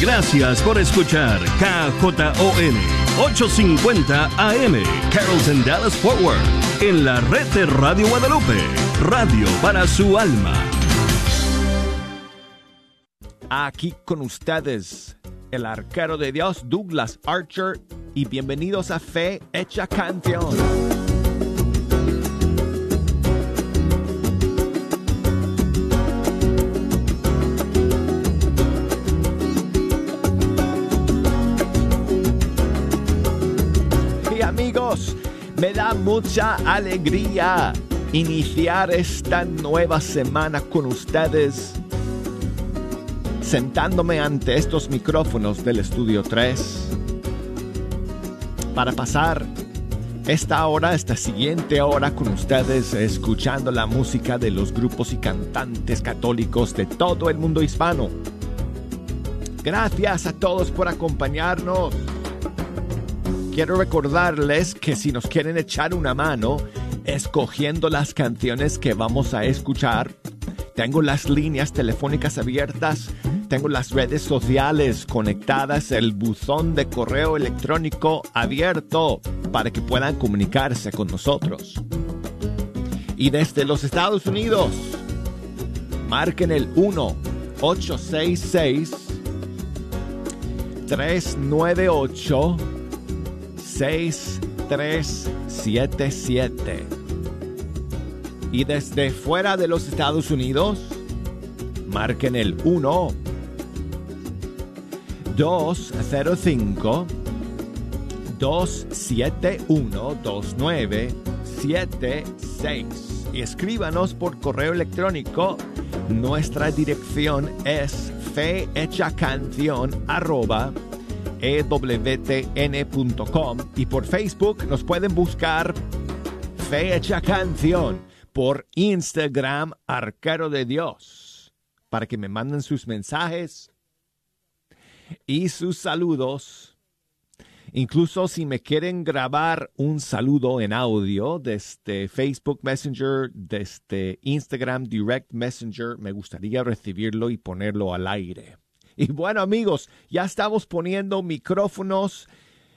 Gracias por escuchar KJON 850 AM Carrollton Dallas Forward en la red de Radio Guadalupe, radio para su alma. Aquí con ustedes, el arquero de Dios Douglas Archer y bienvenidos a Fe Hecha Canción. Me da mucha alegría iniciar esta nueva semana con ustedes, sentándome ante estos micrófonos del Estudio 3 para pasar esta hora, esta siguiente hora con ustedes, escuchando la música de los grupos y cantantes católicos de todo el mundo hispano. Gracias a todos por acompañarnos quiero recordarles que si nos quieren echar una mano escogiendo las canciones que vamos a escuchar, tengo las líneas telefónicas abiertas, tengo las redes sociales conectadas, el buzón de correo electrónico abierto para que puedan comunicarse con nosotros. Y desde los Estados Unidos, marquen el 1 866 398 6377. Y desde fuera de los Estados Unidos, marquen el 1 205 271 2976 y escríbanos por correo electrónico. Nuestra dirección es fehechacanción arroba ewtn.com y por Facebook nos pueden buscar Fecha Canción, por Instagram Arcaro de Dios, para que me manden sus mensajes y sus saludos. Incluso si me quieren grabar un saludo en audio desde Facebook Messenger, desde Instagram Direct Messenger, me gustaría recibirlo y ponerlo al aire. Y bueno amigos, ya estamos poniendo micrófonos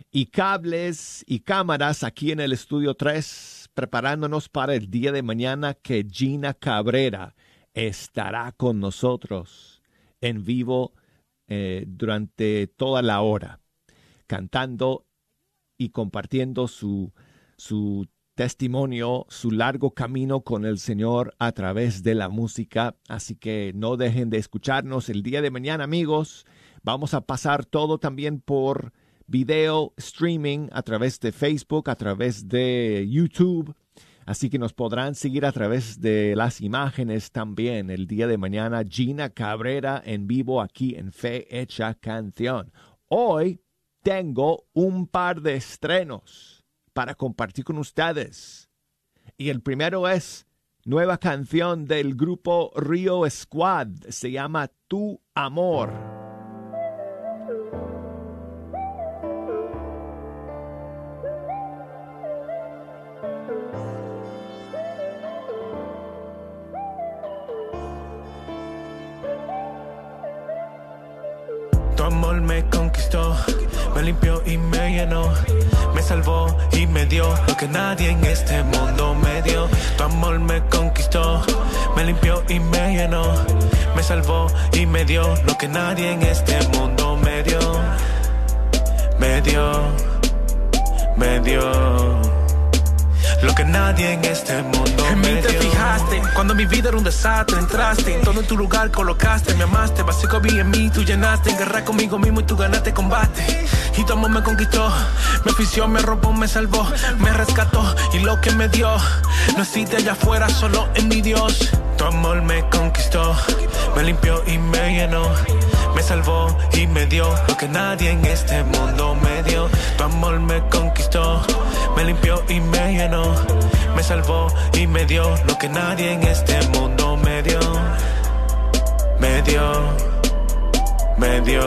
y cables y cámaras aquí en el estudio 3, preparándonos para el día de mañana que Gina Cabrera estará con nosotros en vivo eh, durante toda la hora, cantando y compartiendo su, su testimonio, su largo camino con el Señor a través de la música. Así que no dejen de escucharnos el día de mañana, amigos. Vamos a pasar todo también por video streaming a través de Facebook, a través de YouTube. Así que nos podrán seguir a través de las imágenes también el día de mañana. Gina Cabrera en vivo aquí en Fe Hecha Canción. Hoy tengo un par de estrenos para compartir con ustedes. Y el primero es nueva canción del grupo Rio Squad. Se llama Tu Amor. Tu amor me conquistó, me limpió y me llenó me salvó y me dio lo que nadie en este mundo me dio. Tu amor me conquistó, me limpió y me llenó. Me salvó y me dio lo que nadie en este mundo me dio. Me dio, me dio lo que nadie en este mundo en mí te fijaste cuando mi vida era un desastre entraste en todo en tu lugar colocaste me amaste básico vi en mí tú llenaste en guerra conmigo mismo y tú ganaste combate. Y tu amor me conquistó me ofició me robó me salvó me rescató y lo que me dio no existe allá afuera solo en mi Dios. Tu amor me conquistó me limpió y me llenó me salvó y me dio lo que nadie en este mundo me dio. Tu amor me conquistó, me limpió y me llenó. Me salvó y me dio lo que nadie en este mundo me dio. Me dio, me dio.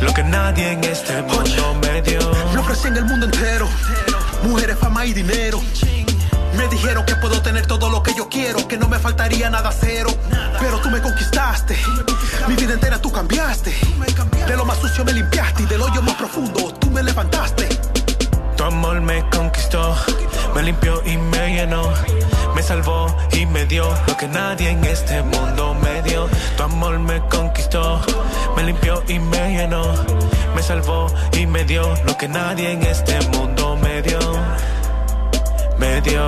Lo que nadie en este mundo me dio. Lo ofrecí en el mundo entero. Mujeres, fama y dinero Me dijeron que puedo tener todo lo que yo quiero, que no me faltaría nada cero. Pero tú me conquistaste, mi vida entera tú cambiaste. De lo más sucio me limpiaste y del hoyo más profundo tú me levantaste. Tu amor me conquistó, me limpió y me llenó. Me salvó y me dio lo que nadie en este mundo me dio. Tu amor me conquistó, me limpió y me llenó. Me salvó y me dio lo que nadie en este mundo me dio. Me dio,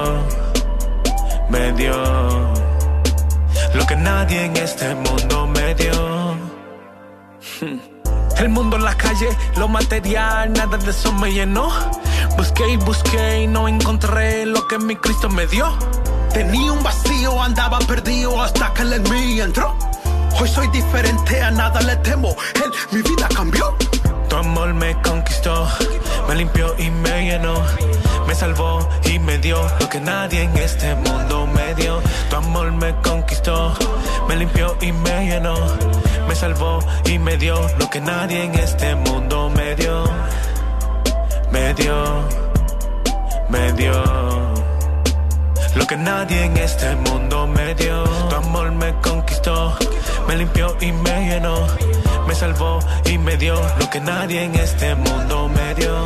me dio. Lo que nadie en este mundo me dio. El mundo en la calle, lo material, nada de eso me llenó. Busqué y busqué y no encontré lo que mi Cristo me dio. Tenía un vacío, andaba perdido hasta que él en mí entró. Hoy soy diferente, a nada le temo. Él, mi vida cambió. Tu amor me conquistó, me limpió y me llenó. Me salvó y me dio lo que nadie en este mundo me dio. Tu amor me conquistó, me limpió y me llenó. Me salvó y me dio lo que nadie en este mundo me dio. Me dio, me dio. Lo que nadie en este mundo me dio. Tu amor me conquistó, me limpió y me llenó. Me salvó y me dio lo que nadie en este mundo me dio.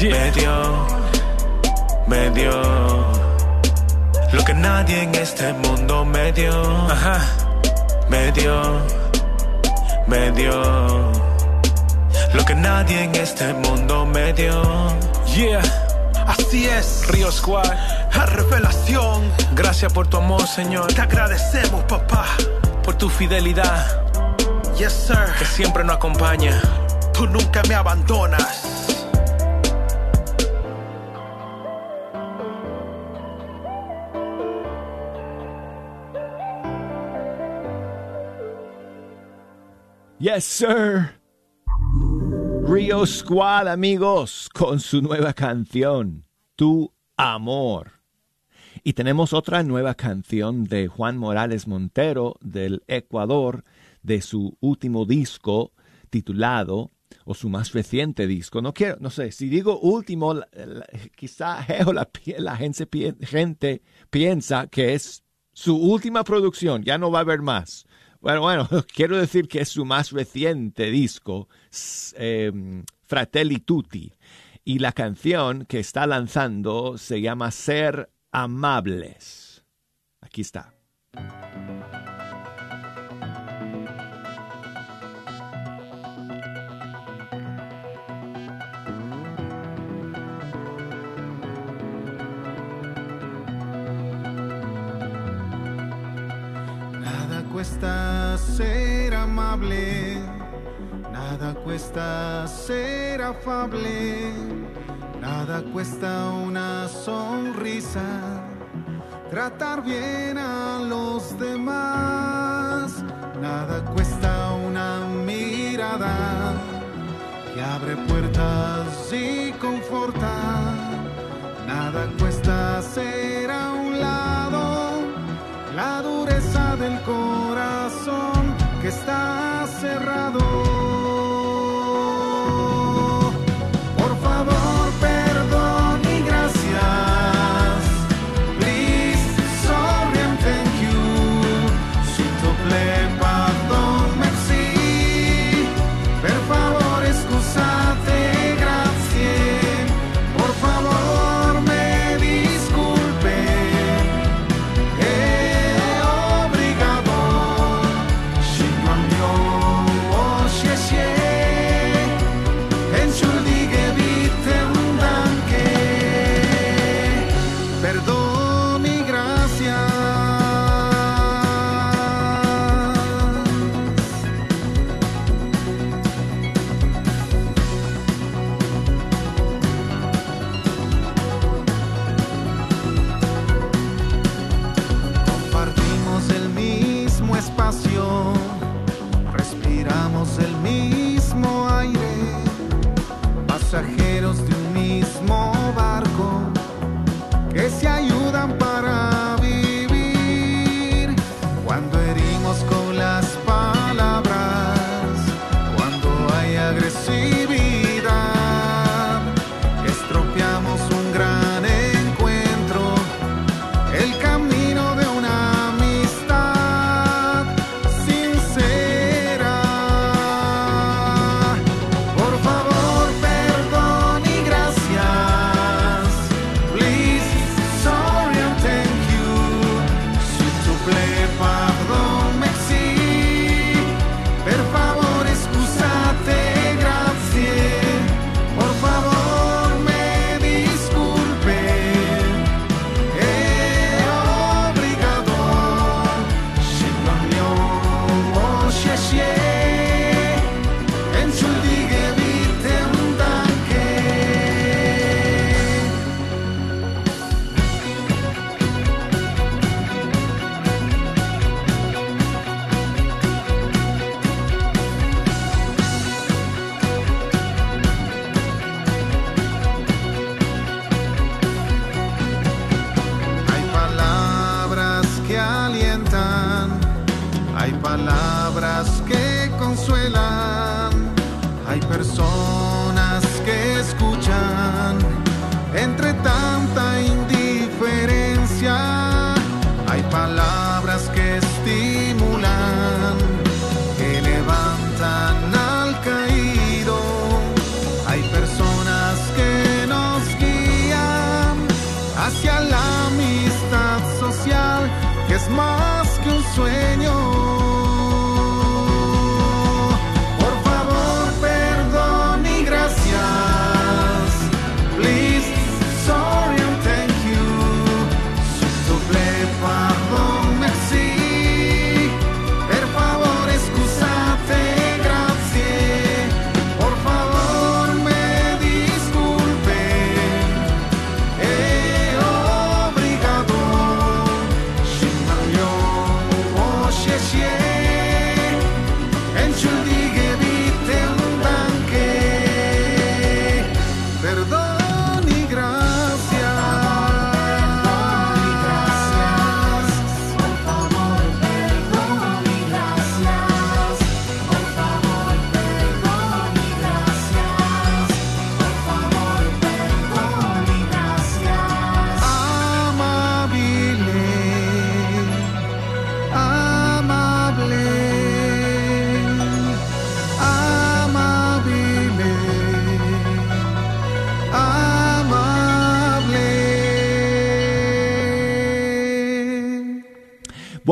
Me dio, me dio. Lo que nadie en este mundo me dio. Ajá. Me dio, me dio. Lo que nadie en este mundo me dio. Yeah. Así es, Río Squad, la revelación. gracias por tu amor, Señor, Te agradecemos, papá. por tu fidelidad Yes, sir. que siempre nos acompaña. Tú nunca me abandonas. Yes, sir. Rio Squad, amigos, con su nueva canción, Tu Amor. Y tenemos otra nueva canción de Juan Morales Montero del Ecuador, de su último disco titulado, o su más reciente disco. No quiero, no sé, si digo último, la- la- quizá la, la gente, pi- gente piensa que es su última producción, ya no va a haber más. Bueno, bueno, quiero decir que es su más reciente disco, eh, Fratelli Tutti. Y la canción que está lanzando se llama Ser Amables. Aquí está. Cuesta ser amable, nada cuesta ser afable, nada cuesta una sonrisa, tratar bien a los demás, nada cuesta una mirada que abre puertas y conforta, nada cuesta hacer a un lado la dureza del corazón que está cerrado.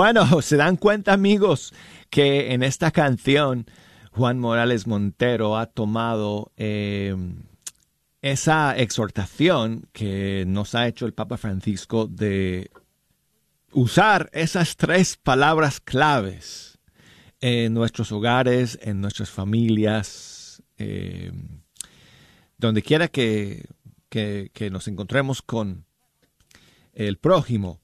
Bueno, se dan cuenta amigos que en esta canción Juan Morales Montero ha tomado eh, esa exhortación que nos ha hecho el Papa Francisco de usar esas tres palabras claves en nuestros hogares, en nuestras familias, eh, donde quiera que, que- que nos encontremos con el prójimo.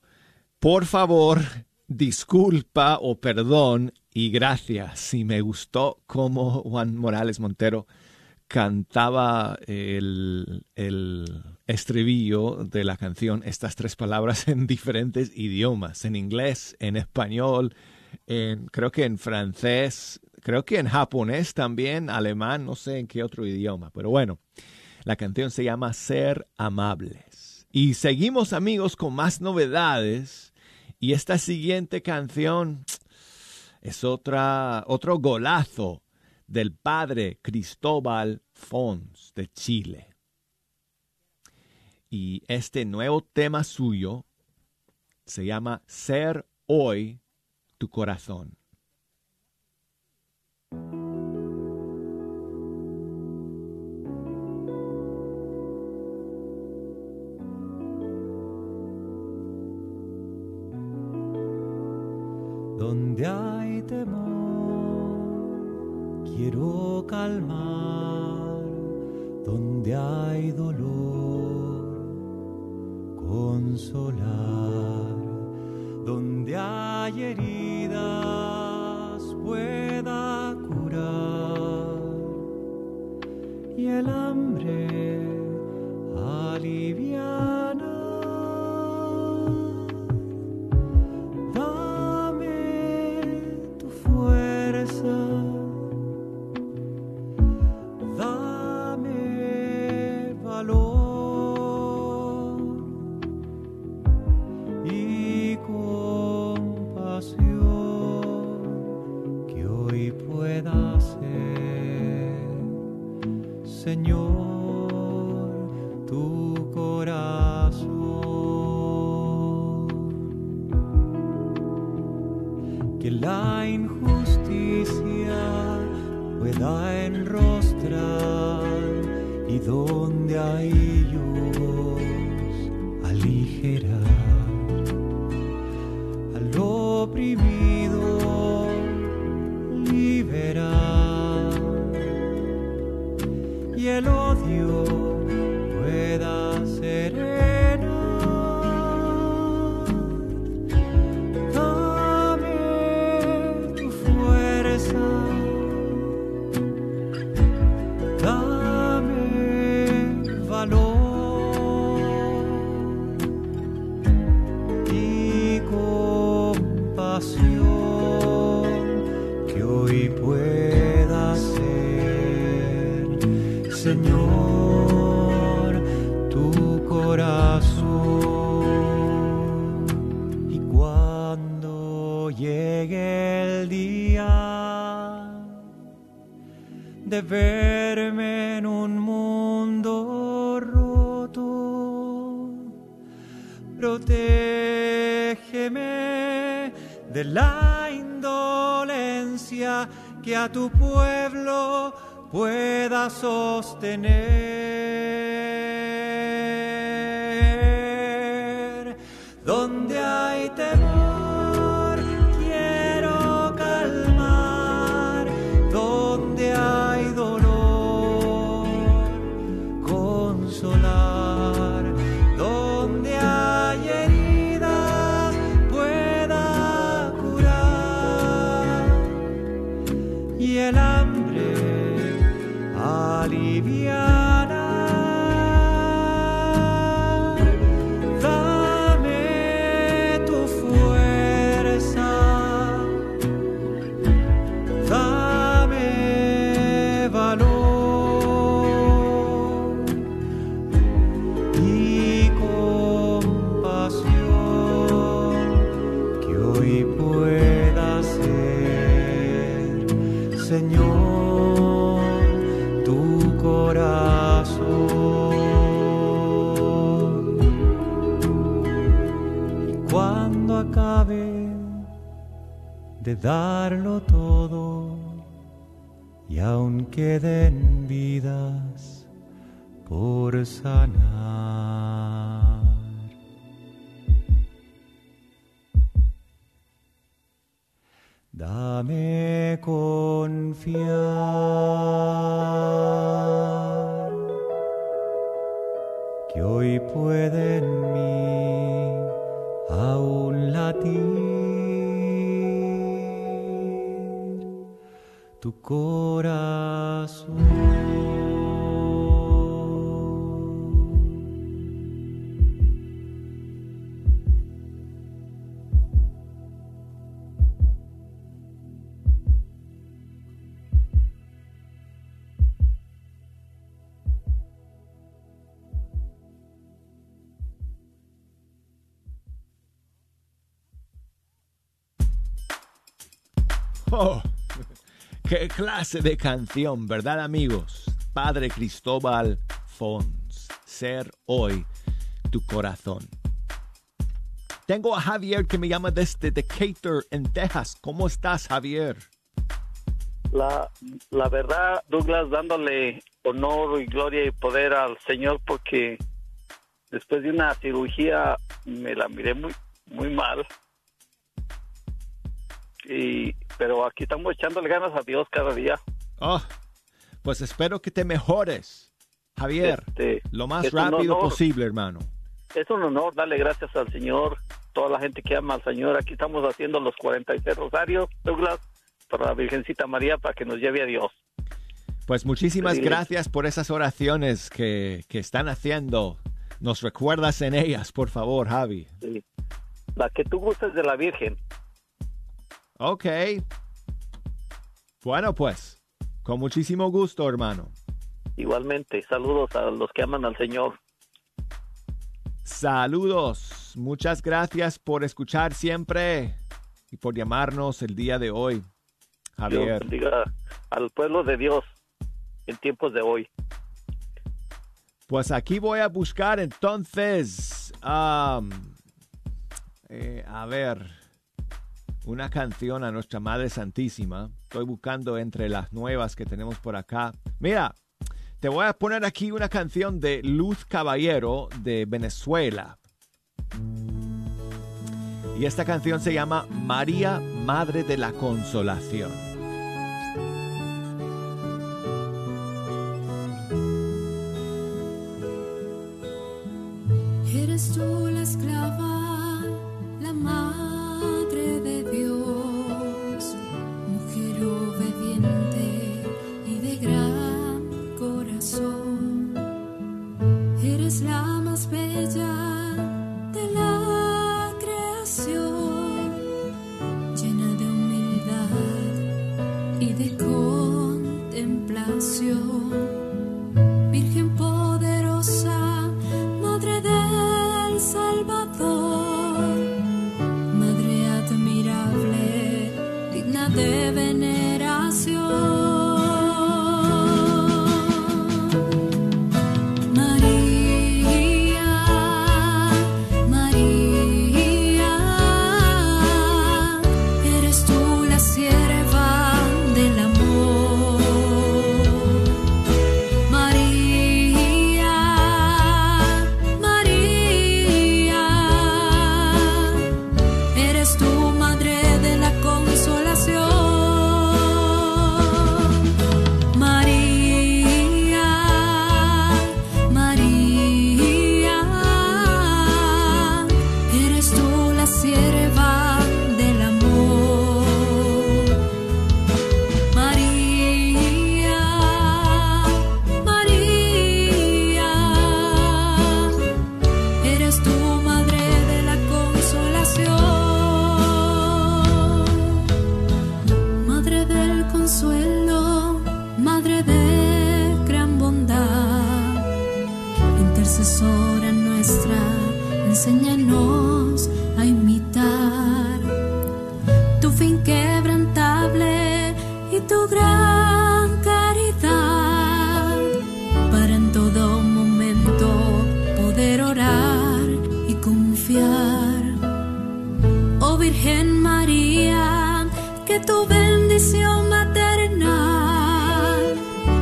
Por favor, disculpa o perdón y gracias. Y me gustó cómo Juan Morales Montero cantaba el, el estribillo de la canción, estas tres palabras en diferentes idiomas, en inglés, en español, en, creo que en francés, creo que en japonés también, alemán, no sé en qué otro idioma, pero bueno, la canción se llama Ser Amables. Y seguimos amigos con más novedades y esta siguiente canción es otra, otro golazo del padre Cristóbal Fons de Chile. Y este nuevo tema suyo se llama Ser hoy tu corazón. Donde hay temor, quiero calmar. Donde hay dolor, consolar. Donde hay heridas, pueda curar. Y el hambre Señor, tu corazón. Que la injusticia pueda enrostrar y donde hay de darlo qué clase de canción, ¿verdad amigos? Padre Cristóbal Fons, ser hoy tu corazón. Tengo a Javier que me llama desde Decatur, en Texas. ¿Cómo estás, Javier? La, la verdad, Douglas, dándole honor y gloria y poder al Señor porque después de una cirugía me la miré muy, muy mal. Y, pero aquí estamos echándole ganas a Dios cada día. Oh, pues espero que te mejores, Javier, Este, lo más rápido posible, hermano. Es un honor darle gracias al Señor, toda la gente que ama al Señor. Aquí estamos haciendo los 46 rosarios, Douglas, para la Virgencita María, para que nos lleve a Dios. Pues muchísimas Sí. gracias por esas oraciones que, que están haciendo. Nos recuerdas en ellas, por favor, Javi. Sí. La que tú gustes de la Virgen. Ok. Bueno, pues, con muchísimo gusto, hermano. Igualmente, saludos a los que aman al Señor. Saludos. Muchas gracias por escuchar siempre y por llamarnos el día de hoy, Dios Javier. bendiga al pueblo de Dios en tiempos de hoy. Pues aquí voy a buscar entonces, eh, a ver, una canción a nuestra Madre Santísima. Estoy buscando entre las nuevas que tenemos por acá. Mira, te voy a poner aquí una canción de Luz Caballero de Venezuela. Y esta canción se llama María, Madre de la Consolación. Eres tú la esclava, la madre tu gran caridad, para en todo momento poder orar y confiar. Oh Virgen María, que tu bendición maternal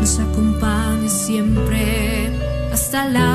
nos acompañe siempre hasta la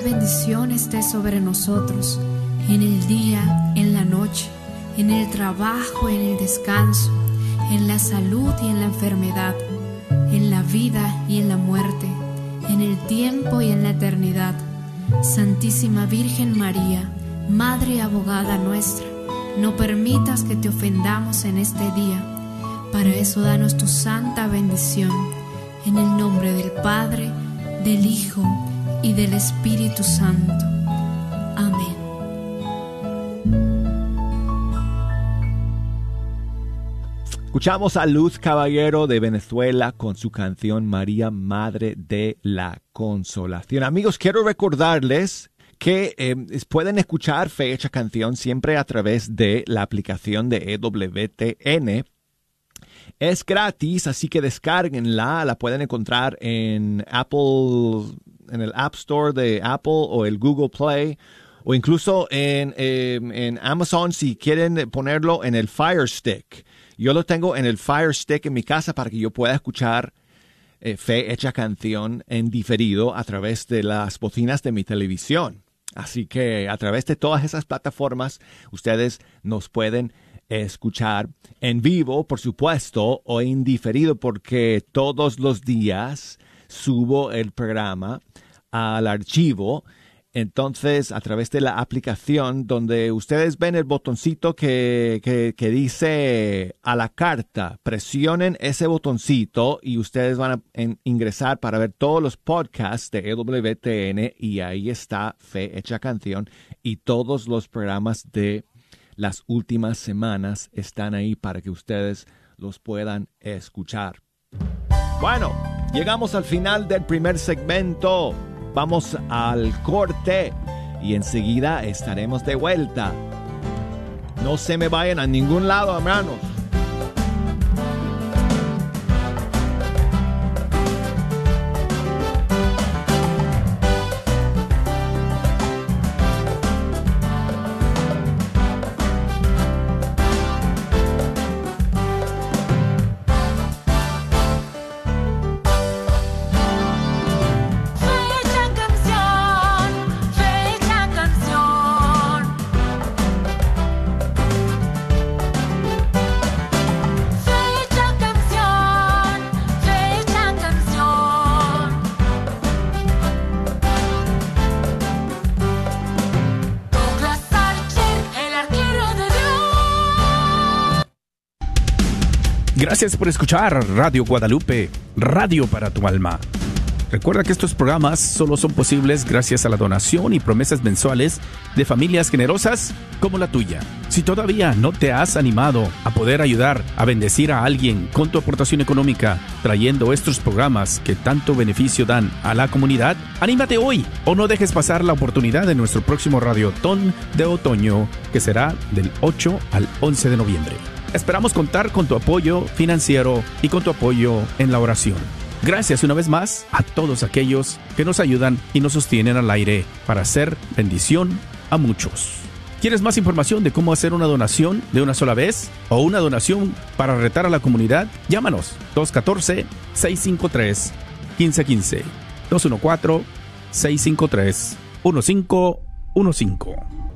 bendición esté sobre nosotros, en el día, en la noche, en el trabajo, en el descanso, en la salud y en la enfermedad, en la vida y en la muerte, en el tiempo y en la eternidad. Santísima Virgen María, Madre abogada nuestra, no permitas que te ofendamos en este día. Para eso danos tu santa bendición. En el nombre del Padre, del Hijo y del Espíritu Santo. Amén. Escuchamos a Luz Caballero de Venezuela con su canción María, Madre de la Consolación. Amigos, quiero recordarles que eh, pueden escuchar Fecha Canción siempre a través de la aplicación de EWTN. Es gratis, así que descárguenla. La pueden encontrar en Apple, en el App Store de Apple o el Google Play o incluso en, eh, en Amazon si quieren ponerlo en el Fire Stick. Yo lo tengo en el Fire Stick en mi casa para que yo pueda escuchar eh, Fe Hecha Canción en diferido a través de las bocinas de mi televisión. Así que a través de todas esas plataformas ustedes nos pueden escuchar en vivo, por supuesto, o en diferido, porque todos los días subo el programa al archivo entonces a través de la aplicación donde ustedes ven el botoncito que, que, dice a la carta, presionen ese botoncito y ustedes van a ingresar para ver todos los podcasts de EWTN y ahí está Fe Hecha Canción y todos los programas de las últimas semanas están ahí para que ustedes los puedan escuchar. Bueno, llegamos al final del primer segmento. Vamos al corte y enseguida estaremos de vuelta. No se me vayan a ningún lado, hermanos. Gracias por escuchar Radio Guadalupe, radio para tu alma. Recuerda que estos programas solo son posibles gracias a la donación y promesas mensuales de familias generosas como la tuya. Si todavía no te has animado a poder ayudar a bendecir a alguien con tu aportación económica, trayendo estos programas que tanto beneficio dan a la comunidad, anímate hoy o no dejes pasar la oportunidad de nuestro próximo Radiotón de otoño, que será del 8 al 11 de noviembre. Esperamos contar con tu apoyo financiero y con tu apoyo en la oración. Gracias una vez más a todos aquellos que nos ayudan y nos sostienen al aire para hacer bendición a muchos. ¿Quieres más información de cómo hacer una donación de una sola vez o una donación para retar a la comunidad? Llámanos 214-653-1515. 214-653-1515.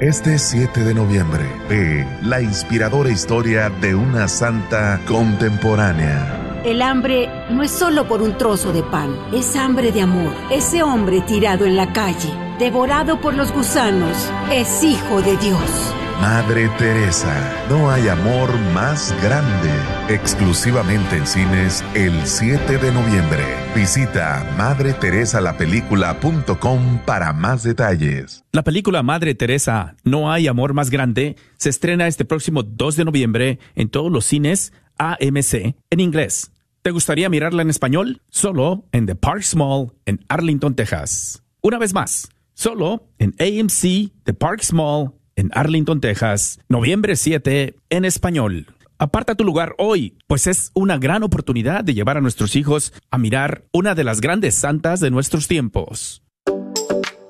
Este 7 de noviembre, ve la inspiradora historia de una santa contemporánea. El hambre no es solo por un trozo de pan, es hambre de amor. Ese hombre tirado en la calle, devorado por los gusanos, es hijo de Dios. Madre Teresa, no hay amor más grande. Exclusivamente en cines el 7 de noviembre. Visita madreteresalapelícula.com para más detalles. La película Madre Teresa, No hay amor más grande, se estrena este próximo 2 de noviembre en todos los cines AMC en inglés. ¿Te gustaría mirarla en español? Solo en The Parks Mall en Arlington, Texas. Una vez más, solo en AMC The Parks Mall en Arlington, Texas, noviembre 7, en español. Aparta tu lugar hoy, pues es una gran oportunidad de llevar a nuestros hijos a mirar una de las grandes santas de nuestros tiempos.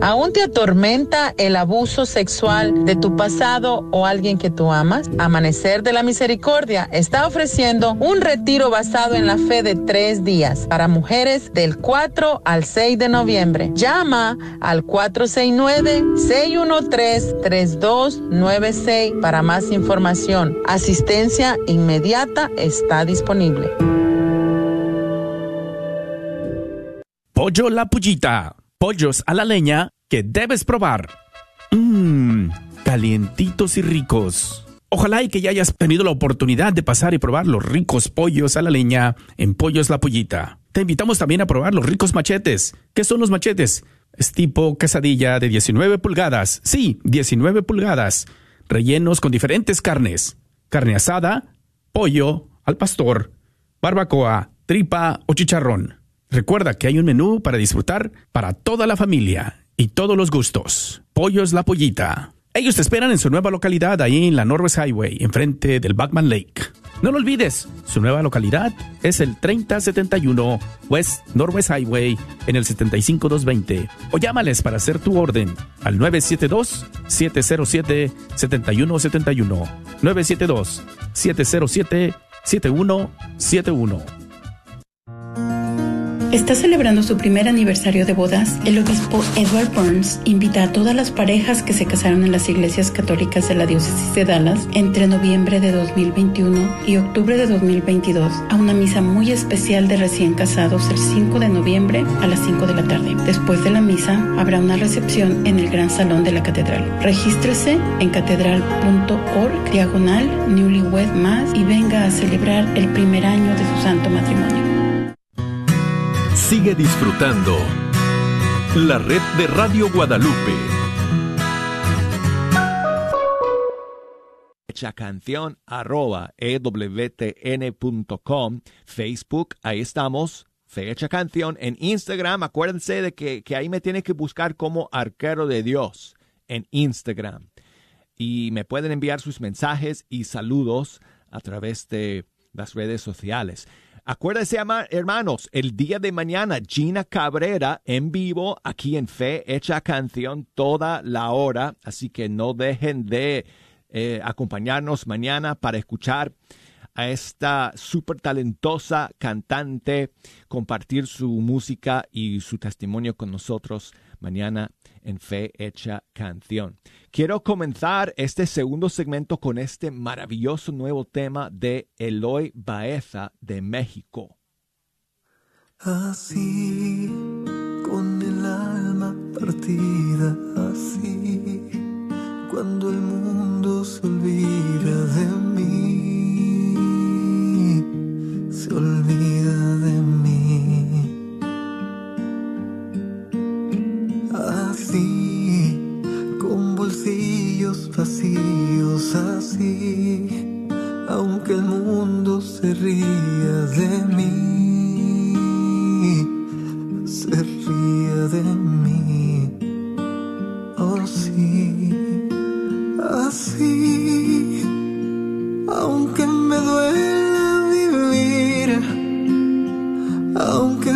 ¿Aún te atormenta el abuso sexual de tu pasado o alguien que tú amas? Amanecer de la Misericordia está ofreciendo un retiro basado en la fe de tres días para mujeres del 4 al 6 de noviembre. Llama al 469-613-3296 para más información. Asistencia inmediata está disponible. Pollo La Pullita pollos a la leña que debes probar. Mmm, calientitos y ricos. Ojalá y que ya hayas tenido la oportunidad de pasar y probar los ricos pollos a la leña en Pollos La Pollita. Te invitamos también a probar los ricos machetes. ¿Qué son los machetes? Es tipo quesadilla de 19 pulgadas. Sí, 19 pulgadas. Rellenos con diferentes carnes. Carne asada, pollo, al pastor, barbacoa, tripa o chicharrón. Recuerda que hay un menú para disfrutar para toda la familia y todos los gustos. Pollos La Pollita. Ellos te esperan en su nueva localidad ahí en la Norwest Highway, enfrente del Backman Lake. No lo olvides, su nueva localidad es el 3071 West Northwest Highway en el 75220. O llámales para hacer tu orden al 972-707-7171. 972-707-7171. Está celebrando su primer aniversario de bodas. El obispo Edward Burns invita a todas las parejas que se casaron en las iglesias católicas de la diócesis de Dallas entre noviembre de 2021 y octubre de 2022 a una misa muy especial de recién casados el 5 de noviembre a las 5 de la tarde. Después de la misa habrá una recepción en el gran salón de la catedral. Regístrese en catedral.org diagonal newlywed más y venga a celebrar el primer año de su santo matrimonio. Sigue disfrutando la red de Radio Guadalupe. Canción arroba ewtn.com, Facebook, ahí estamos. Fecha canción en Instagram. Acuérdense de que, que ahí me tienen que buscar como arquero de Dios en Instagram. Y me pueden enviar sus mensajes y saludos a través de las redes sociales. Acuérdense, hermanos, el día de mañana, Gina Cabrera en vivo aquí en Fe Hecha Canción toda la hora. Así que no dejen de eh, acompañarnos mañana para escuchar a esta súper talentosa cantante compartir su música y su testimonio con nosotros mañana en Fe Hecha Canción. Quiero comenzar este segundo segmento con este maravilloso nuevo tema de Eloy Baeza de México. Así, con el alma partida, así, cuando el mundo se olvida de mí, se olvida con bolsillos vacíos, así, aunque el mundo se ría de mí, se ría de mí. Oh sí, así, aunque me duela vivir, aunque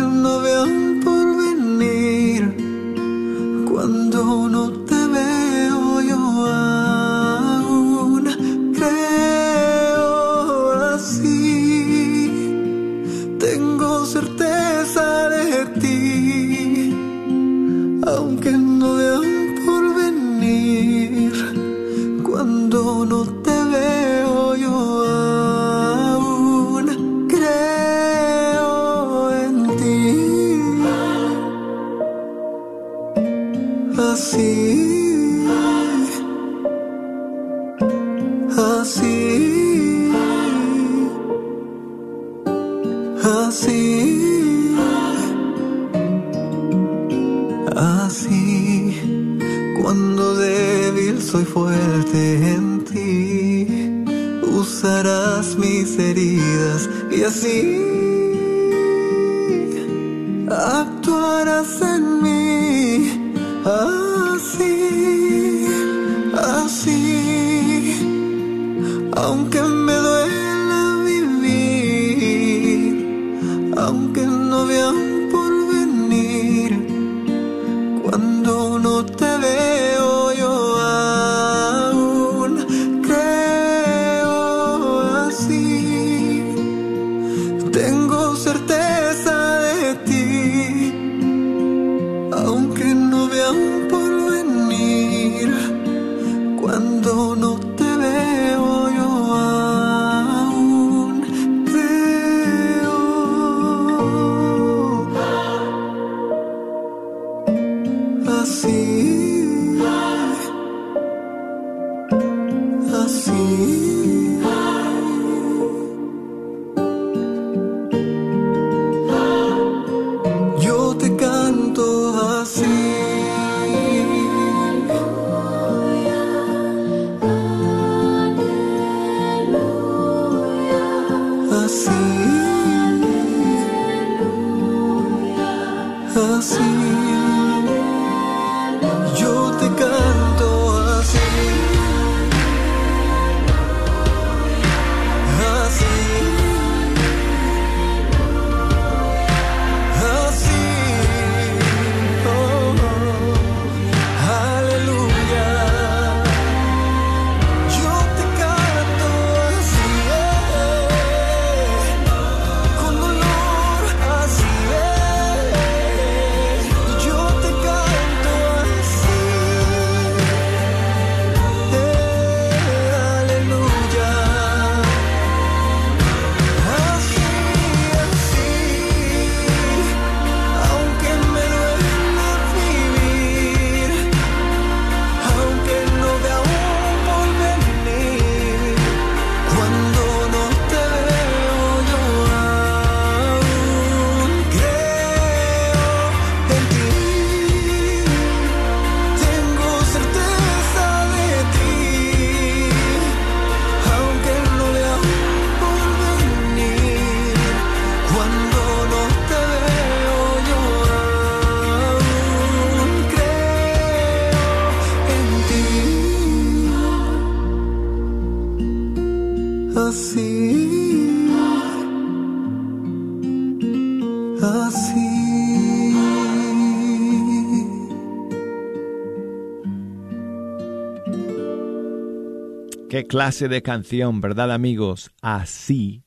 clase de canción, ¿verdad amigos? Así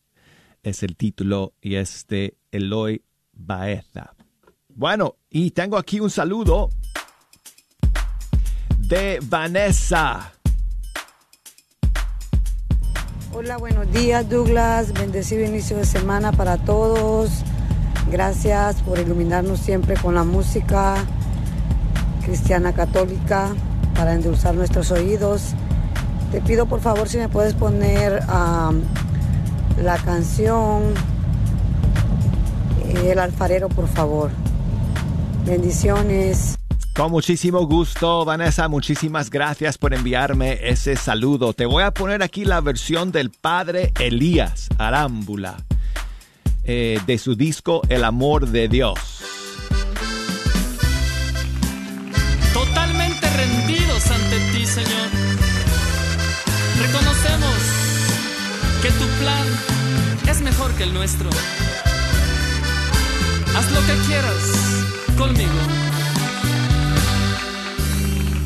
es el título y es de Eloy Baeza. Bueno, y tengo aquí un saludo de Vanessa. Hola, buenos días Douglas, bendecido inicio de semana para todos. Gracias por iluminarnos siempre con la música cristiana católica para endulzar nuestros oídos. Te pido por favor si me puedes poner la canción El alfarero, por favor. Bendiciones. Con muchísimo gusto, Vanessa, muchísimas gracias por enviarme ese saludo. Te voy a poner aquí la versión del padre Elías Arámbula eh, de su disco El amor de Dios. Que el nuestro. Haz lo que quieras conmigo.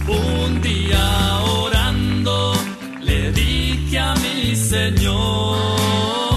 Un día orando le dije a mi Señor.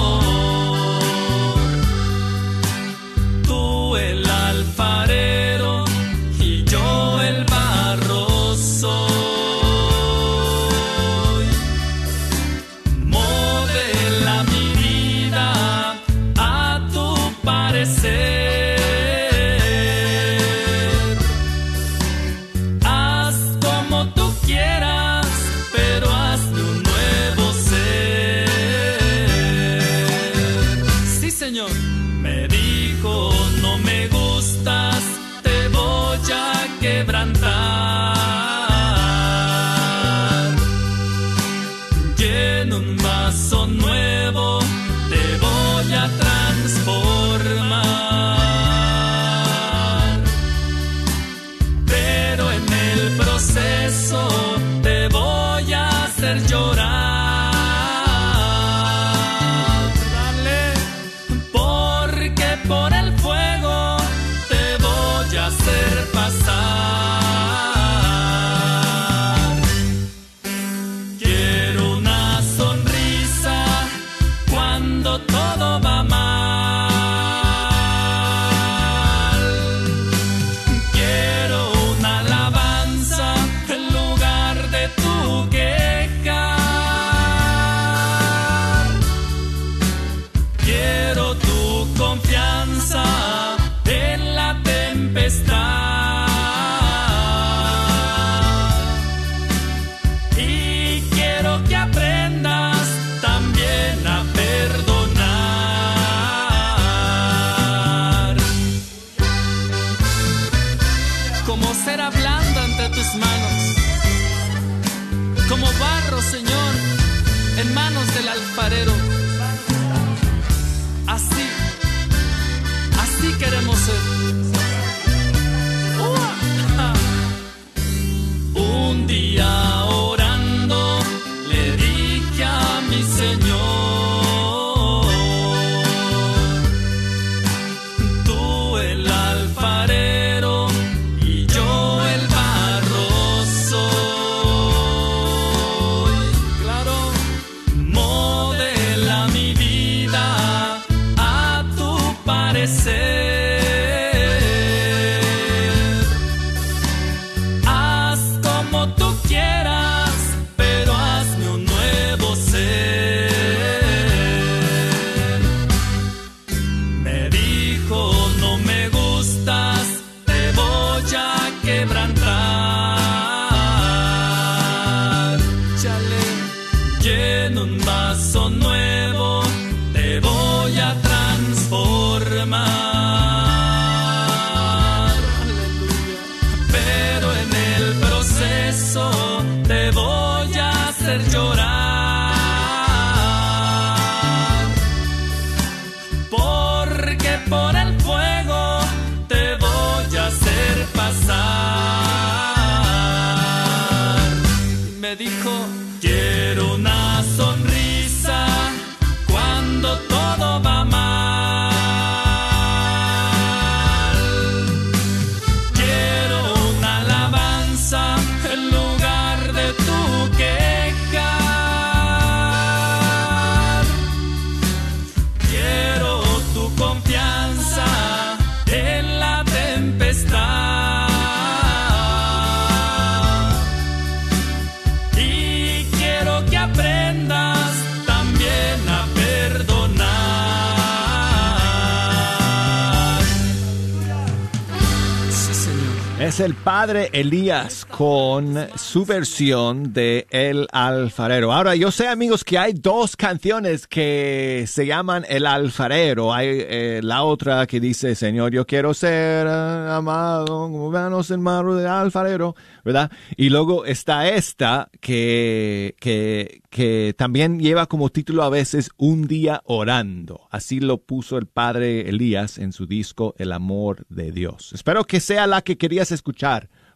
Es el padre Elías con su versión de El Alfarero. Ahora, yo sé, amigos, que hay dos canciones que se llaman El Alfarero. Hay eh, la otra que dice, Señor, yo quiero ser amado como manos en del alfarero, ¿verdad? Y luego está esta que, que, que también lleva como título a veces Un día orando. Así lo puso el padre Elías en su disco El amor de Dios. Espero que sea la que querías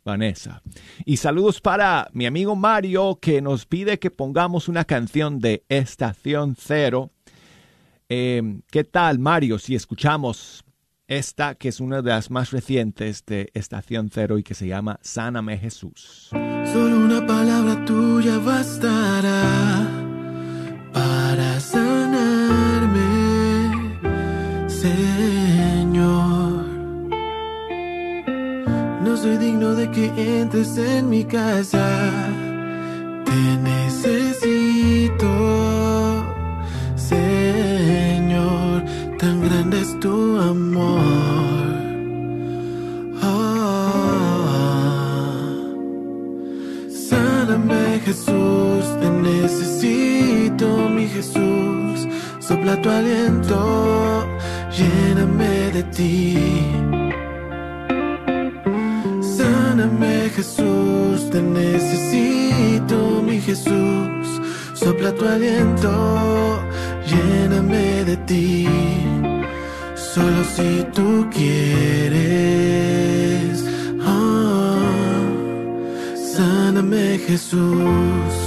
Vanessa. Y saludos para mi amigo Mario que nos pide que pongamos una canción de Estación Cero. Eh, ¿Qué tal, Mario, si escuchamos esta que es una de las más recientes de Estación Cero y que se llama Sáname Jesús? Solo una palabra tuya bastará para de que entres en mi casa. Te necesito, Señor. Tan grande es tu amor. Oh. Sáname, Jesús. Te necesito, mi Jesús. Sopla tu aliento. Lléname de ti. Te necesito mi Jesús, sopla tu aliento, lléname de ti, solo si tú quieres, Ah, sáname Jesús.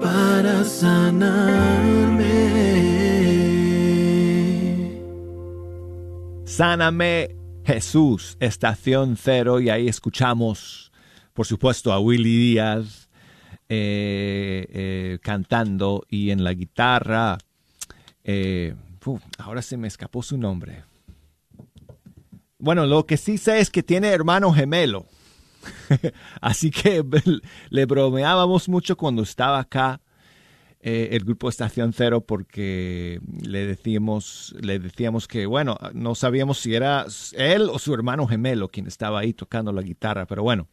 Para sanarme. Sáname Jesús, Estación Cero, y ahí escuchamos, por supuesto, a Willy Díaz eh, eh, cantando y en la guitarra. eh, ahora se me escapó su nombre. Bueno, lo que sí sé es que tiene hermano gemelo. Así que le bromeábamos mucho cuando estaba acá eh, el grupo Estación Cero porque le decíamos, le decíamos que, bueno, no sabíamos si era él o su hermano gemelo quien estaba ahí tocando la guitarra, pero bueno.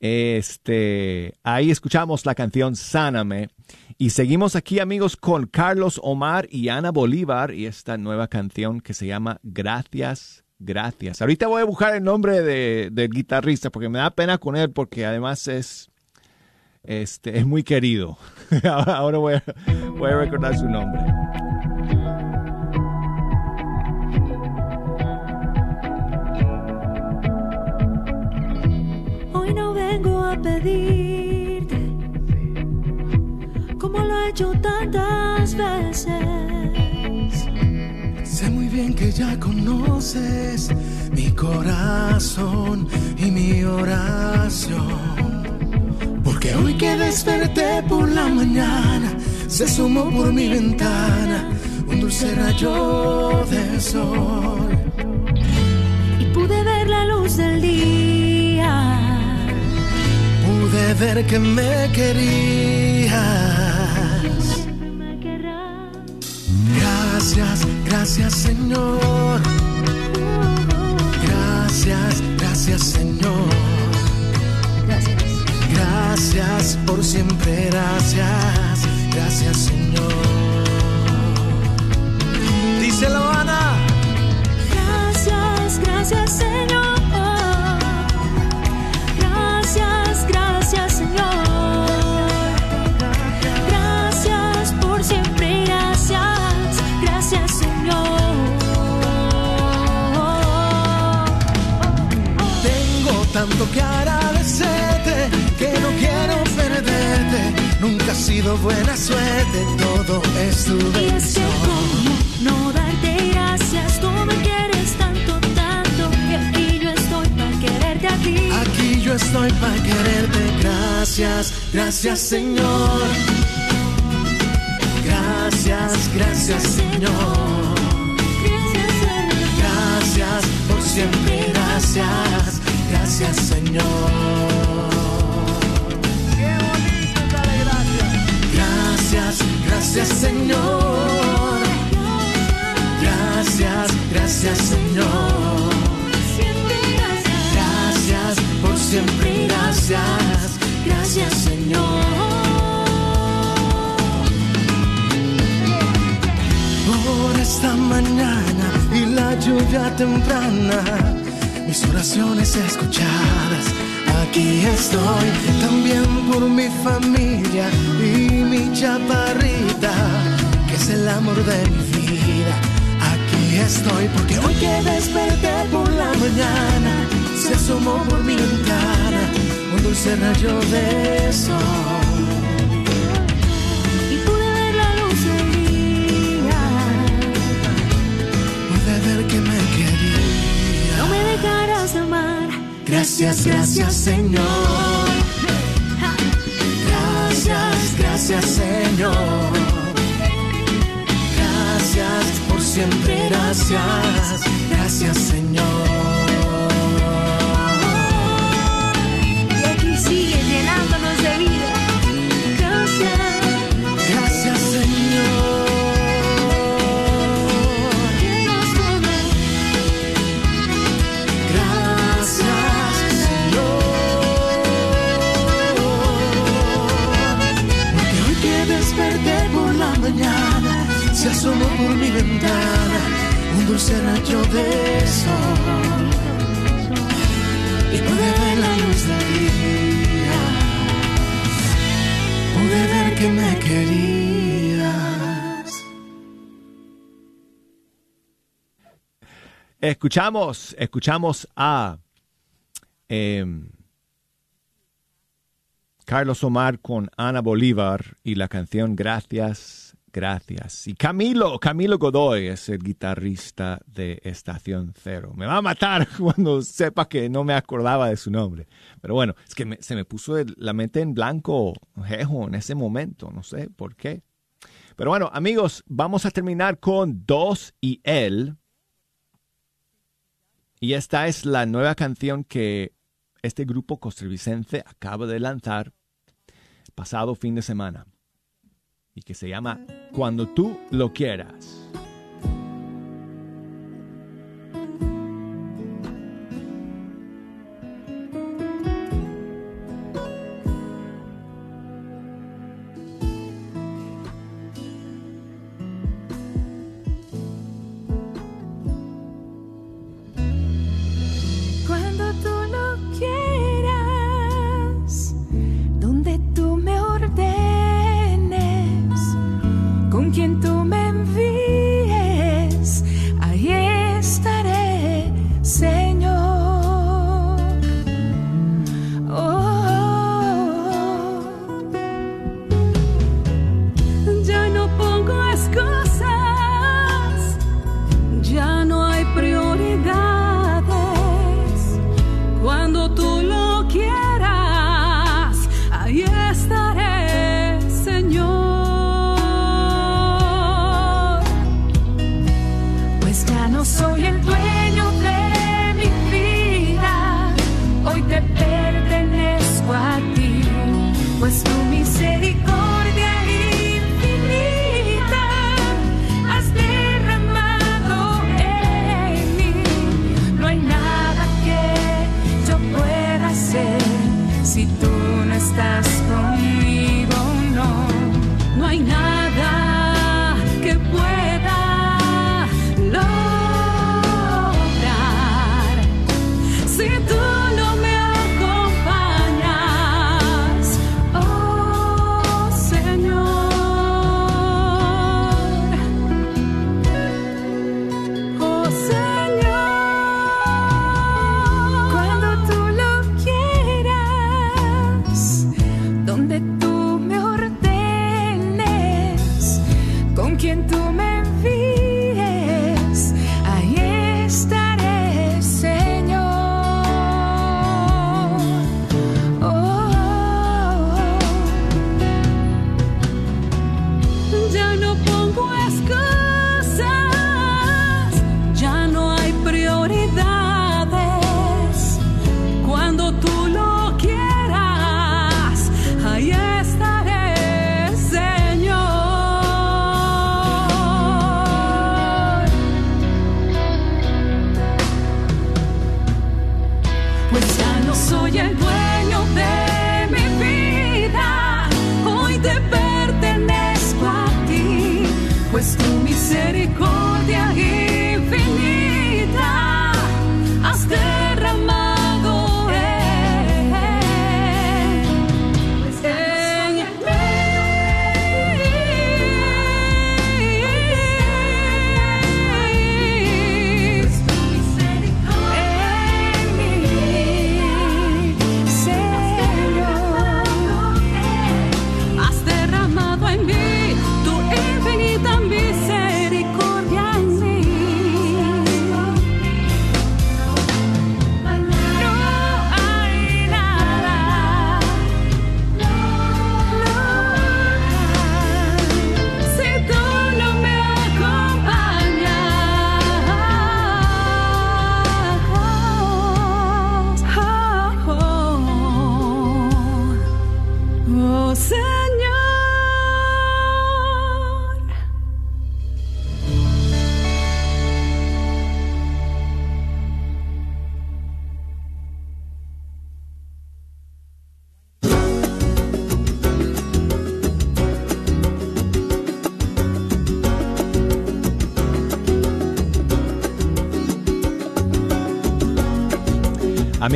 Este, ahí escuchamos la canción Sáname y seguimos aquí amigos con Carlos Omar y Ana Bolívar y esta nueva canción que se llama Gracias, Gracias. Ahorita voy a buscar el nombre de, del guitarrista porque me da pena con él porque además es, este, es muy querido. Ahora voy a, voy a recordar su nombre. Hoy no vengo a pedirte como lo he hecho tantas veces Sé muy bien que ya conoces mi corazón y mi oración. Porque hoy que desperté por la mañana, se asomó por mi ventana un dulce rayo de sol. Y pude ver la luz del día. Pude ver que me querías. Gracias, gracias Señor. Gracias, gracias Señor. Gracias por siempre, gracias, gracias Señor. Díselo Ana. Tanto que agradecerte que no quiero perderte. Nunca ha sido buena suerte, todo es tu Y es que bendición. cómo no darte gracias, tú me quieres tanto, tanto, que aquí yo estoy para quererte a ti. Aquí yo estoy para quererte. Gracias, gracias Señor. Gracias, gracias Señor. Gracias por siempre, gracias, gracias Señor. Gracias, gracias Señor. Gracias, gracias Señor. Gracias por siempre, gracias, gracias Señor. Por esta mañana y la lluvia temprana, mis oraciones escuchadas. Aquí estoy también por mi familia y mi chaparrita, que es el amor de mi vida. Aquí estoy porque hoy que desperté por la mañana, se asomó por mi ventana un dulce rayo de sol. Gracias, gracias Señor. Gracias, gracias Señor. Gracias por siempre, gracias, gracias Señor. Escuchamos, escuchamos a em, Carlos Omar con Ana Bolívar y la canción Gracias, Gracias. Y Camilo, Camilo Godoy es el guitarrista de Estación Cero. Me va a matar cuando sepa que no me acordaba de su nombre. Pero bueno, es que me- se me puso la mente en blanco, jejo, en ese momento. No sé por qué. Pero bueno, amigos, vamos a terminar con Dos y Él. Y esta es la nueva canción que este grupo costarricense acaba de lanzar pasado fin de semana. Y que se llama Cuando tú lo quieras. Misericordia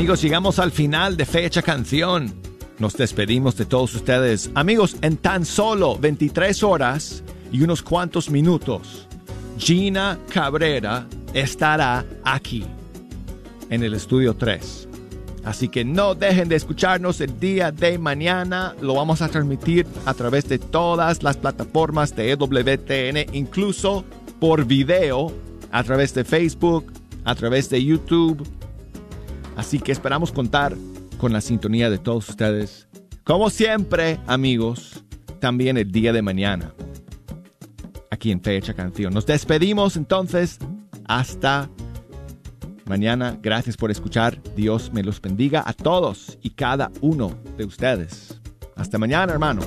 Amigos, llegamos al final de Fecha Canción. Nos despedimos de todos ustedes. Amigos, en tan solo 23 horas y unos cuantos minutos, Gina Cabrera estará aquí, en el estudio 3. Así que no dejen de escucharnos el día de mañana. Lo vamos a transmitir a través de todas las plataformas de EWTN, incluso por video, a través de Facebook, a través de YouTube. Así que esperamos contar con la sintonía de todos ustedes. Como siempre, amigos, también el día de mañana. Aquí en Fecha Canción. Nos despedimos entonces. Hasta mañana. Gracias por escuchar. Dios me los bendiga a todos y cada uno de ustedes. Hasta mañana, hermanos.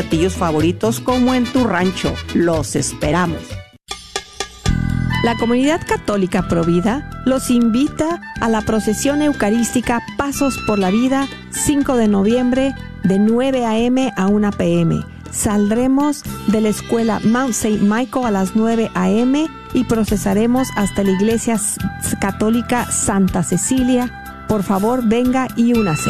platillos favoritos como en tu rancho. Los esperamos. La comunidad católica Provida los invita a la procesión eucarística Pasos por la Vida 5 de noviembre de 9 a.m. a 1 p.m. Saldremos de la escuela Mount St. Michael a las 9 a.m. y procesaremos hasta la iglesia católica Santa Cecilia. Por favor, venga y únase.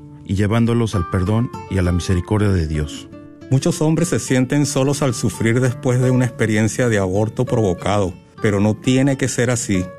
y llevándolos al perdón y a la misericordia de Dios. Muchos hombres se sienten solos al sufrir después de una experiencia de aborto provocado, pero no tiene que ser así.